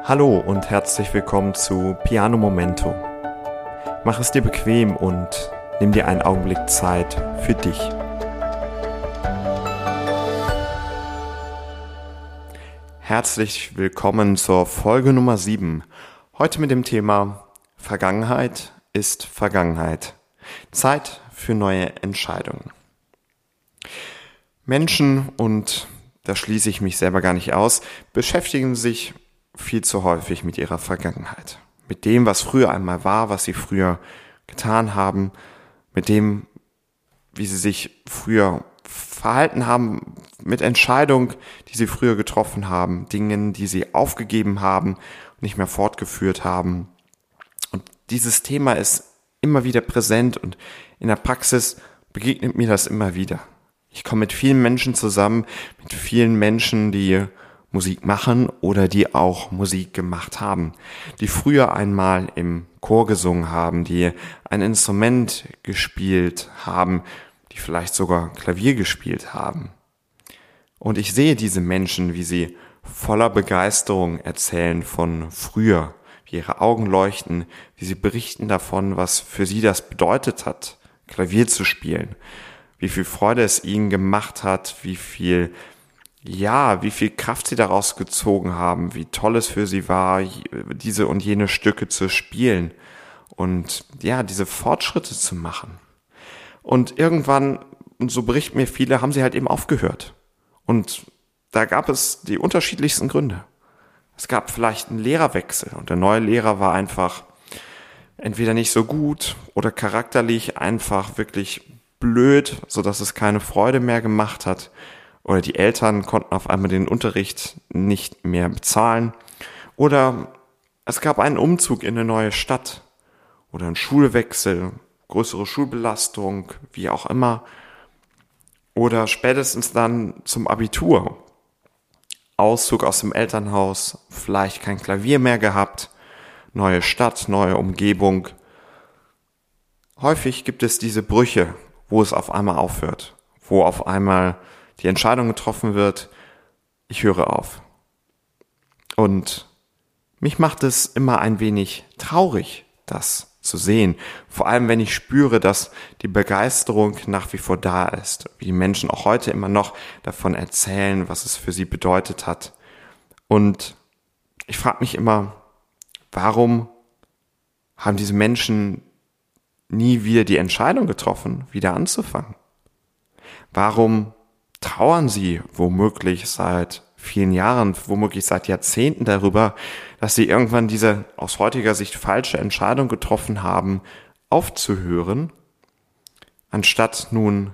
Hallo und herzlich willkommen zu Piano Momento. Mach es dir bequem und nimm dir einen Augenblick Zeit für dich. Herzlich willkommen zur Folge Nummer 7. Heute mit dem Thema Vergangenheit ist Vergangenheit. Zeit für neue Entscheidungen. Menschen, und da schließe ich mich selber gar nicht aus, beschäftigen sich viel zu häufig mit ihrer Vergangenheit. Mit dem, was früher einmal war, was sie früher getan haben, mit dem, wie sie sich früher verhalten haben, mit Entscheidungen, die sie früher getroffen haben, Dingen, die sie aufgegeben haben und nicht mehr fortgeführt haben. Und dieses Thema ist immer wieder präsent und in der Praxis begegnet mir das immer wieder. Ich komme mit vielen Menschen zusammen, mit vielen Menschen, die Musik machen oder die auch Musik gemacht haben, die früher einmal im Chor gesungen haben, die ein Instrument gespielt haben, die vielleicht sogar Klavier gespielt haben. Und ich sehe diese Menschen, wie sie voller Begeisterung erzählen von früher, wie ihre Augen leuchten, wie sie berichten davon, was für sie das bedeutet hat, Klavier zu spielen, wie viel Freude es ihnen gemacht hat, wie viel ja, wie viel Kraft sie daraus gezogen haben, wie toll es für sie war, diese und jene Stücke zu spielen und ja, diese Fortschritte zu machen. Und irgendwann, und so berichten mir viele, haben sie halt eben aufgehört. Und da gab es die unterschiedlichsten Gründe. Es gab vielleicht einen Lehrerwechsel und der neue Lehrer war einfach entweder nicht so gut oder charakterlich einfach wirklich blöd, so dass es keine Freude mehr gemacht hat oder die Eltern konnten auf einmal den Unterricht nicht mehr bezahlen oder es gab einen Umzug in eine neue Stadt oder einen Schulwechsel, größere Schulbelastung, wie auch immer oder spätestens dann zum Abitur. Auszug aus dem Elternhaus, vielleicht kein Klavier mehr gehabt, neue Stadt, neue Umgebung. Häufig gibt es diese Brüche, wo es auf einmal aufhört, wo auf einmal die Entscheidung getroffen wird, ich höre auf. Und mich macht es immer ein wenig traurig, das zu sehen. Vor allem, wenn ich spüre, dass die Begeisterung nach wie vor da ist, wie die Menschen auch heute immer noch davon erzählen, was es für sie bedeutet hat. Und ich frage mich immer, warum haben diese Menschen nie wieder die Entscheidung getroffen, wieder anzufangen? Warum trauern sie womöglich seit vielen Jahren, womöglich seit Jahrzehnten darüber, dass sie irgendwann diese aus heutiger Sicht falsche Entscheidung getroffen haben, aufzuhören, anstatt nun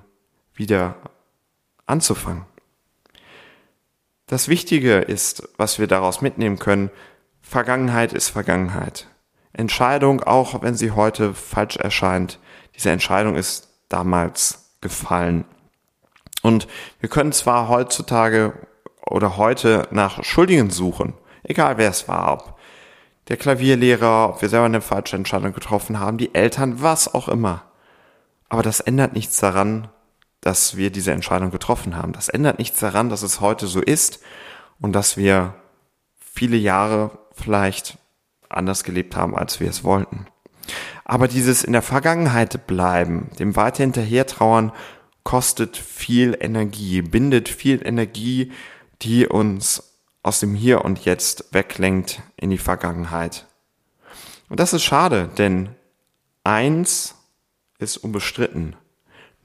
wieder anzufangen. Das Wichtige ist, was wir daraus mitnehmen können, Vergangenheit ist Vergangenheit. Entscheidung, auch wenn sie heute falsch erscheint, diese Entscheidung ist damals gefallen. Und wir können zwar heutzutage oder heute nach Schuldigen suchen, egal wer es war, ob der Klavierlehrer, ob wir selber eine falsche Entscheidung getroffen haben, die Eltern, was auch immer. Aber das ändert nichts daran, dass wir diese Entscheidung getroffen haben. Das ändert nichts daran, dass es heute so ist und dass wir viele Jahre vielleicht anders gelebt haben, als wir es wollten. Aber dieses in der Vergangenheit bleiben, dem weiter hinterher trauern, kostet viel Energie, bindet viel Energie, die uns aus dem Hier und Jetzt weglenkt in die Vergangenheit. Und das ist schade, denn eins ist unbestritten.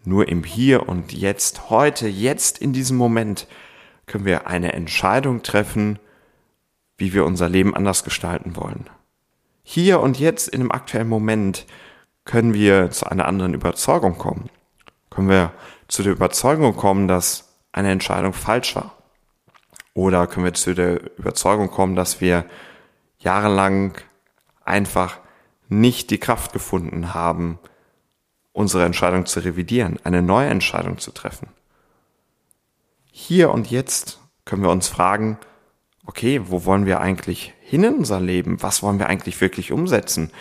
Nur im Hier und Jetzt, heute, jetzt in diesem Moment können wir eine Entscheidung treffen, wie wir unser Leben anders gestalten wollen. Hier und jetzt in dem aktuellen Moment können wir zu einer anderen Überzeugung kommen können wir zu der Überzeugung kommen, dass eine Entscheidung falsch war. Oder können wir zu der Überzeugung kommen, dass wir jahrelang einfach nicht die Kraft gefunden haben, unsere Entscheidung zu revidieren, eine neue Entscheidung zu treffen. Hier und jetzt können wir uns fragen, okay, wo wollen wir eigentlich hin in unser Leben? Was wollen wir eigentlich wirklich umsetzen?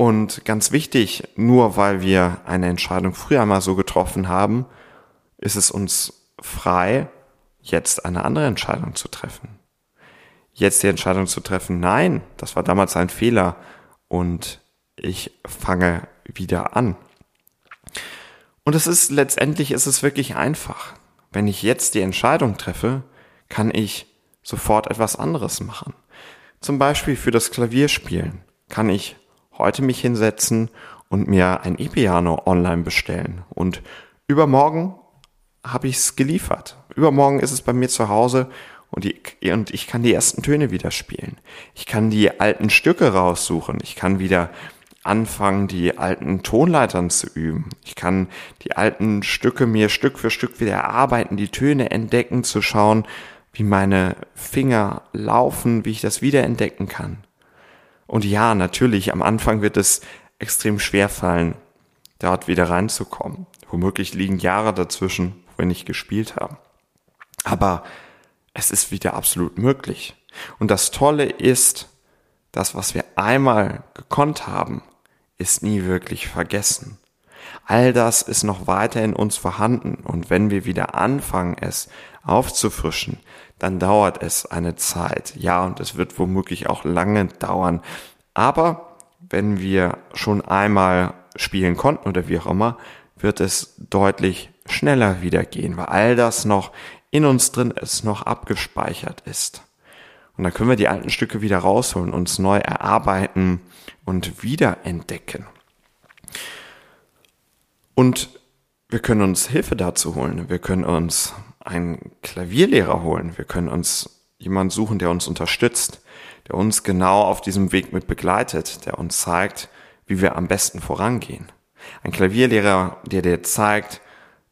Und ganz wichtig, nur weil wir eine Entscheidung früher mal so getroffen haben, ist es uns frei, jetzt eine andere Entscheidung zu treffen. jetzt die Entscheidung zu treffen, nein, das war damals ein Fehler und ich fange wieder an. Und es ist letztendlich ist es wirklich einfach. Wenn ich jetzt die Entscheidung treffe, kann ich sofort etwas anderes machen. Zum Beispiel für das Klavierspielen kann ich heute mich hinsetzen und mir ein E-Piano online bestellen und übermorgen habe ich es geliefert. Übermorgen ist es bei mir zu Hause und, die, und ich kann die ersten Töne wieder spielen. Ich kann die alten Stücke raussuchen. Ich kann wieder anfangen, die alten Tonleitern zu üben. Ich kann die alten Stücke mir Stück für Stück wieder erarbeiten, die Töne entdecken, zu schauen, wie meine Finger laufen, wie ich das wiederentdecken kann. Und ja, natürlich, am Anfang wird es extrem schwer fallen, dort wieder reinzukommen. Womöglich liegen Jahre dazwischen, wo wir nicht gespielt haben. Aber es ist wieder absolut möglich. Und das Tolle ist, das, was wir einmal gekonnt haben, ist nie wirklich vergessen. All das ist noch weiter in uns vorhanden und wenn wir wieder anfangen, es aufzufrischen, dann dauert es eine Zeit. Ja, und es wird womöglich auch lange dauern. Aber wenn wir schon einmal spielen konnten oder wie auch immer, wird es deutlich schneller wieder gehen, weil all das noch in uns drin ist, noch abgespeichert ist. Und dann können wir die alten Stücke wieder rausholen, uns neu erarbeiten und wiederentdecken. Und wir können uns Hilfe dazu holen. Wir können uns einen Klavierlehrer holen. Wir können uns jemanden suchen, der uns unterstützt, der uns genau auf diesem Weg mit begleitet, der uns zeigt, wie wir am besten vorangehen. Ein Klavierlehrer, der dir zeigt,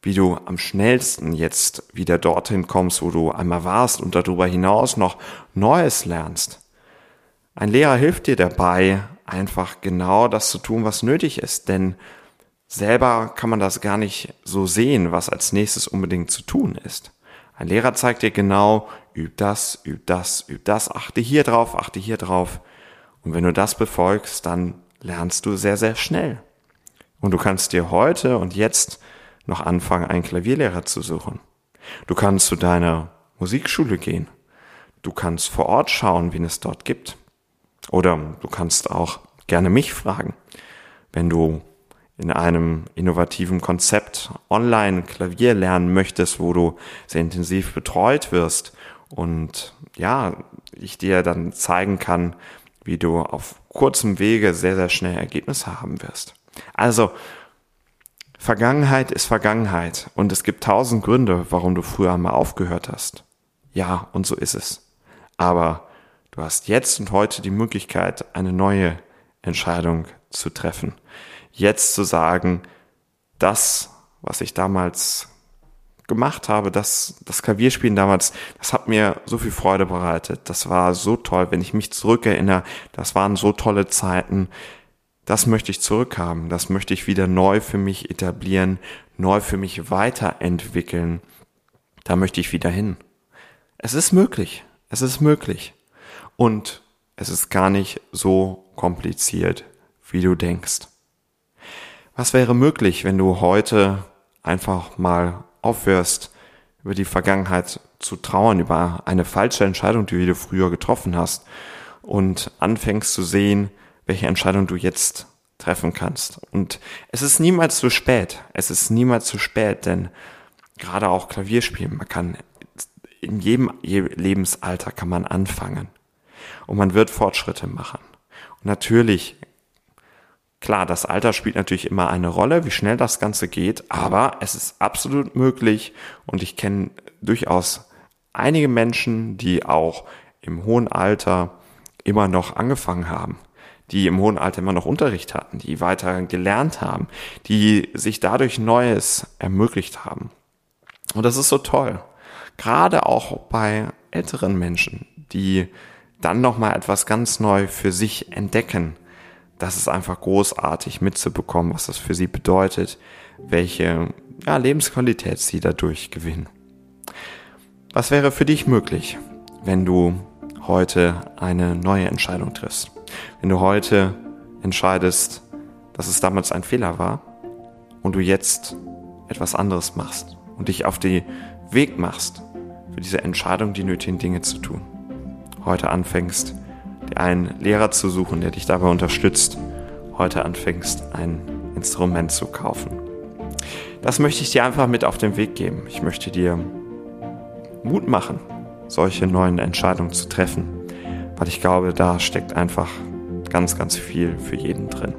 wie du am schnellsten jetzt wieder dorthin kommst, wo du einmal warst und darüber hinaus noch Neues lernst. Ein Lehrer hilft dir dabei, einfach genau das zu tun, was nötig ist, denn selber kann man das gar nicht so sehen, was als nächstes unbedingt zu tun ist. Ein Lehrer zeigt dir genau, üb das, üb das, üb das, achte hier drauf, achte hier drauf. Und wenn du das befolgst, dann lernst du sehr, sehr schnell. Und du kannst dir heute und jetzt noch anfangen, einen Klavierlehrer zu suchen. Du kannst zu deiner Musikschule gehen. Du kannst vor Ort schauen, wen es dort gibt. Oder du kannst auch gerne mich fragen, wenn du in einem innovativen Konzept online Klavier lernen möchtest, wo du sehr intensiv betreut wirst und ja, ich dir dann zeigen kann, wie du auf kurzem Wege sehr, sehr schnell Ergebnisse haben wirst. Also Vergangenheit ist Vergangenheit und es gibt tausend Gründe, warum du früher mal aufgehört hast. Ja, und so ist es. Aber du hast jetzt und heute die Möglichkeit, eine neue Entscheidung zu treffen. Jetzt zu sagen, das, was ich damals gemacht habe, das, das Klavierspielen damals, das hat mir so viel Freude bereitet. Das war so toll, wenn ich mich zurückerinnere. Das waren so tolle Zeiten das möchte ich zurückhaben, das möchte ich wieder neu für mich etablieren, neu für mich weiterentwickeln. Da möchte ich wieder hin. Es ist möglich, es ist möglich. Und es ist gar nicht so kompliziert, wie du denkst. Was wäre möglich, wenn du heute einfach mal aufhörst, über die Vergangenheit zu trauern, über eine falsche Entscheidung, die du früher getroffen hast und anfängst zu sehen, welche Entscheidung du jetzt treffen kannst. Und es ist niemals zu spät. Es ist niemals zu spät, denn gerade auch Klavierspielen, man kann in jedem Lebensalter kann man anfangen. Und man wird Fortschritte machen. Und natürlich, klar, das Alter spielt natürlich immer eine Rolle, wie schnell das Ganze geht, aber es ist absolut möglich und ich kenne durchaus einige Menschen, die auch im hohen Alter immer noch angefangen haben die im hohen Alter immer noch Unterricht hatten, die weiter gelernt haben, die sich dadurch Neues ermöglicht haben. Und das ist so toll. Gerade auch bei älteren Menschen, die dann nochmal etwas ganz neu für sich entdecken. Das ist einfach großartig mitzubekommen, was das für sie bedeutet, welche ja, Lebensqualität sie dadurch gewinnen. Was wäre für dich möglich, wenn du heute eine neue Entscheidung triffst? Wenn du heute entscheidest, dass es damals ein Fehler war und du jetzt etwas anderes machst und dich auf den Weg machst, für diese Entscheidung die nötigen Dinge zu tun. heute anfängst, dir einen Lehrer zu suchen, der dich dabei unterstützt, heute anfängst, ein Instrument zu kaufen. Das möchte ich dir einfach mit auf den Weg geben. Ich möchte dir Mut machen, solche neuen Entscheidungen zu treffen, weil ich glaube, da steckt einfach ganz, ganz viel für jeden drin.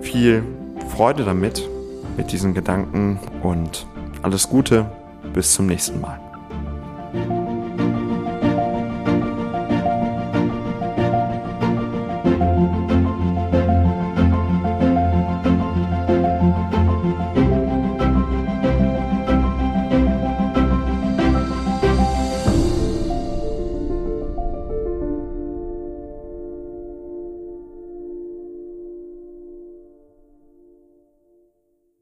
Viel Freude damit, mit diesen Gedanken und alles Gute, bis zum nächsten Mal.